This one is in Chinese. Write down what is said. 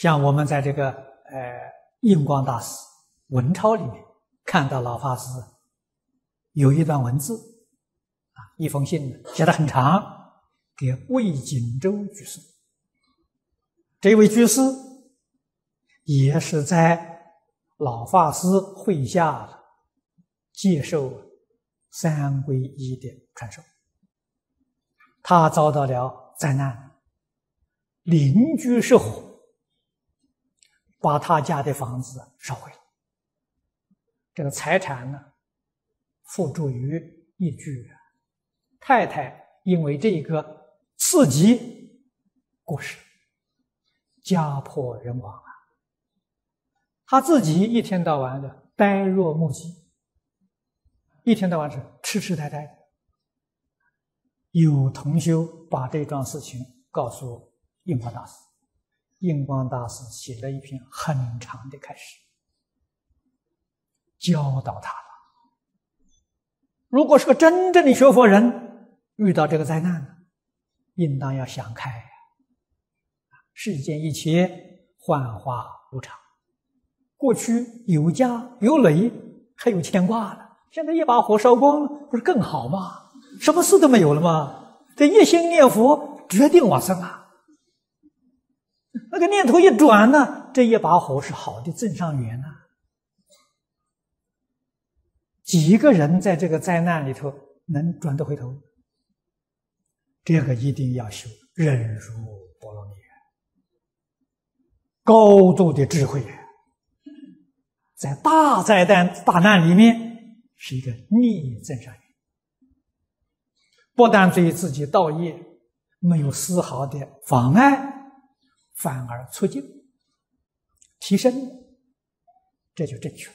像我们在这个呃印光大师文钞里面看到老法师有一段文字啊，一封信写得很长，给魏锦州居士。这位居士也是在老法师会下接受三皈依的传授，他遭到了灾难，邻居失火。把他家的房子烧毁了，这个财产呢，付诸于一炬。太太因为这个刺激过世，家破人亡啊。他自己一天到晚的呆若木鸡，一天到晚是痴痴呆呆。有同修把这桩事情告诉印光大师。印光大师写了一篇很长的开示，教导他了。如果是个真正的学佛人，遇到这个灾难，应当要想开。世间一切幻化无常，过去有家有累，还有牵挂呢。现在一把火烧光了，不是更好吗？什么事都没有了吗？这一心念佛，决定往生啊！那个念头一转呢，这一把火是好的增上缘呐。几个人在这个灾难里头能转得回头？这个一定要修忍辱波罗蜜，高度的智慧，在大灾难、大难里面是一个逆增上缘，不但对自己道业没有丝毫的妨碍。反而促进、提升，这就正确。